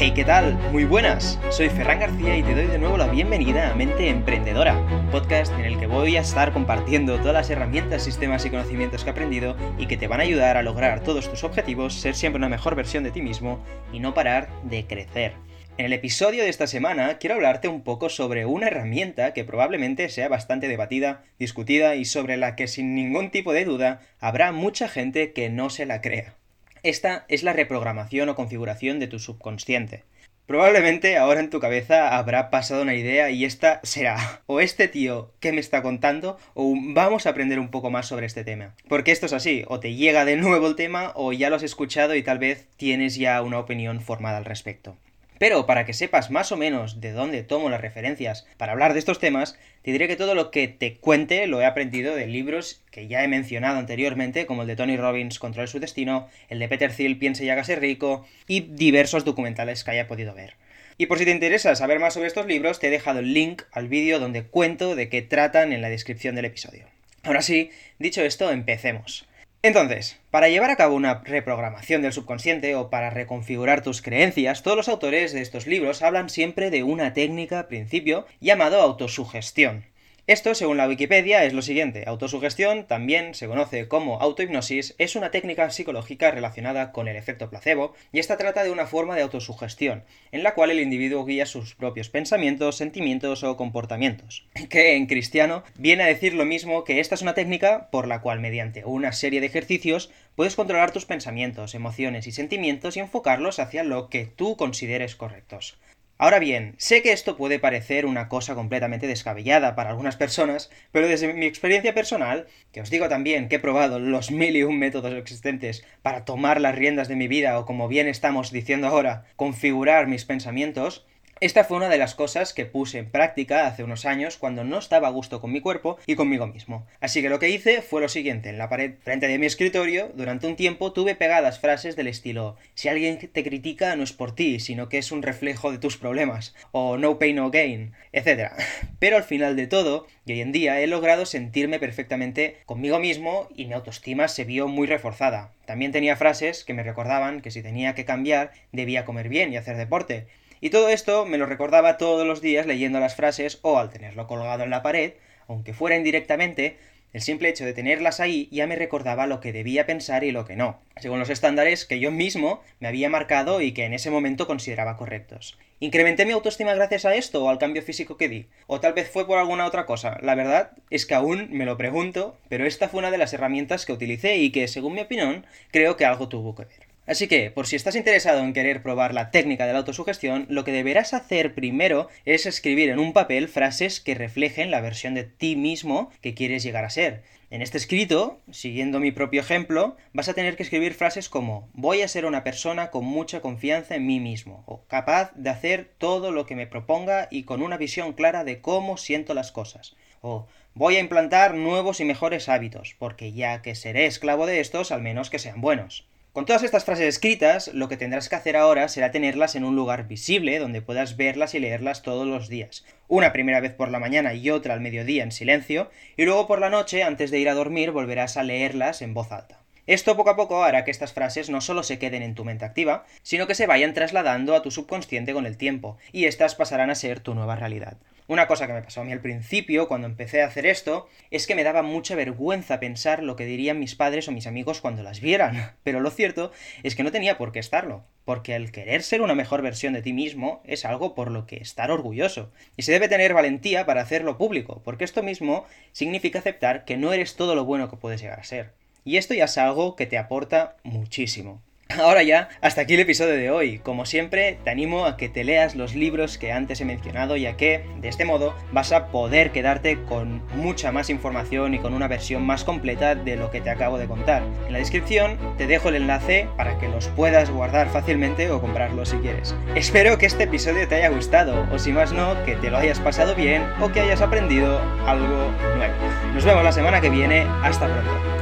Hey, ¿qué tal? Muy buenas. Soy Ferran García y te doy de nuevo la bienvenida a Mente Emprendedora, podcast en el que voy a estar compartiendo todas las herramientas, sistemas y conocimientos que he aprendido y que te van a ayudar a lograr todos tus objetivos, ser siempre una mejor versión de ti mismo y no parar de crecer. En el episodio de esta semana quiero hablarte un poco sobre una herramienta que probablemente sea bastante debatida, discutida y sobre la que sin ningún tipo de duda habrá mucha gente que no se la crea. Esta es la reprogramación o configuración de tu subconsciente. Probablemente ahora en tu cabeza habrá pasado una idea y esta será o este tío que me está contando o vamos a aprender un poco más sobre este tema. Porque esto es así, o te llega de nuevo el tema o ya lo has escuchado y tal vez tienes ya una opinión formada al respecto. Pero para que sepas más o menos de dónde tomo las referencias para hablar de estos temas, te diré que todo lo que te cuente lo he aprendido de libros que ya he mencionado anteriormente, como el de Tony Robbins, Control su destino, el de Peter Thiel, Piense y hágase rico, y diversos documentales que haya podido ver. Y por si te interesa saber más sobre estos libros, te he dejado el link al vídeo donde cuento de qué tratan en la descripción del episodio. Ahora sí, dicho esto, empecemos. Entonces, para llevar a cabo una reprogramación del subconsciente o para reconfigurar tus creencias, todos los autores de estos libros hablan siempre de una técnica, principio, llamado autosugestión. Esto, según la Wikipedia, es lo siguiente. Autosugestión, también se conoce como autohipnosis, es una técnica psicológica relacionada con el efecto placebo, y esta trata de una forma de autosugestión, en la cual el individuo guía sus propios pensamientos, sentimientos o comportamientos. Que en cristiano viene a decir lo mismo que esta es una técnica por la cual mediante una serie de ejercicios puedes controlar tus pensamientos, emociones y sentimientos y enfocarlos hacia lo que tú consideres correctos. Ahora bien, sé que esto puede parecer una cosa completamente descabellada para algunas personas, pero desde mi experiencia personal, que os digo también que he probado los mil y un métodos existentes para tomar las riendas de mi vida o como bien estamos diciendo ahora, configurar mis pensamientos, esta fue una de las cosas que puse en práctica hace unos años cuando no estaba a gusto con mi cuerpo y conmigo mismo. Así que lo que hice fue lo siguiente, en la pared frente de mi escritorio, durante un tiempo tuve pegadas frases del estilo si alguien te critica no es por ti, sino que es un reflejo de tus problemas, o no pain no gain, etc. Pero al final de todo, y hoy en día he logrado sentirme perfectamente conmigo mismo y mi autoestima se vio muy reforzada. También tenía frases que me recordaban que si tenía que cambiar debía comer bien y hacer deporte y todo esto me lo recordaba todos los días leyendo las frases o al tenerlo colgado en la pared, aunque fuera indirectamente, el simple hecho de tenerlas ahí ya me recordaba lo que debía pensar y lo que no, según los estándares que yo mismo me había marcado y que en ese momento consideraba correctos. ¿Incrementé mi autoestima gracias a esto o al cambio físico que di? ¿O tal vez fue por alguna otra cosa? La verdad es que aún me lo pregunto, pero esta fue una de las herramientas que utilicé y que, según mi opinión, creo que algo tuvo que ver. Así que, por si estás interesado en querer probar la técnica de la autosugestión, lo que deberás hacer primero es escribir en un papel frases que reflejen la versión de ti mismo que quieres llegar a ser. En este escrito, siguiendo mi propio ejemplo, vas a tener que escribir frases como voy a ser una persona con mucha confianza en mí mismo, o capaz de hacer todo lo que me proponga y con una visión clara de cómo siento las cosas, o voy a implantar nuevos y mejores hábitos, porque ya que seré esclavo de estos, al menos que sean buenos. Con todas estas frases escritas, lo que tendrás que hacer ahora será tenerlas en un lugar visible donde puedas verlas y leerlas todos los días. Una primera vez por la mañana y otra al mediodía en silencio, y luego por la noche, antes de ir a dormir, volverás a leerlas en voz alta. Esto poco a poco hará que estas frases no solo se queden en tu mente activa, sino que se vayan trasladando a tu subconsciente con el tiempo, y estas pasarán a ser tu nueva realidad. Una cosa que me pasó a mí al principio, cuando empecé a hacer esto, es que me daba mucha vergüenza pensar lo que dirían mis padres o mis amigos cuando las vieran. Pero lo cierto es que no tenía por qué estarlo, porque el querer ser una mejor versión de ti mismo es algo por lo que estar orgulloso. Y se debe tener valentía para hacerlo público, porque esto mismo significa aceptar que no eres todo lo bueno que puedes llegar a ser. Y esto ya es algo que te aporta muchísimo. Ahora ya, hasta aquí el episodio de hoy. Como siempre, te animo a que te leas los libros que antes he mencionado, ya que, de este modo, vas a poder quedarte con mucha más información y con una versión más completa de lo que te acabo de contar. En la descripción te dejo el enlace para que los puedas guardar fácilmente o comprarlos si quieres. Espero que este episodio te haya gustado, o si más no, que te lo hayas pasado bien o que hayas aprendido algo nuevo. Nos vemos la semana que viene. Hasta pronto.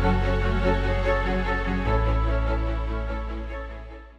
Thank you.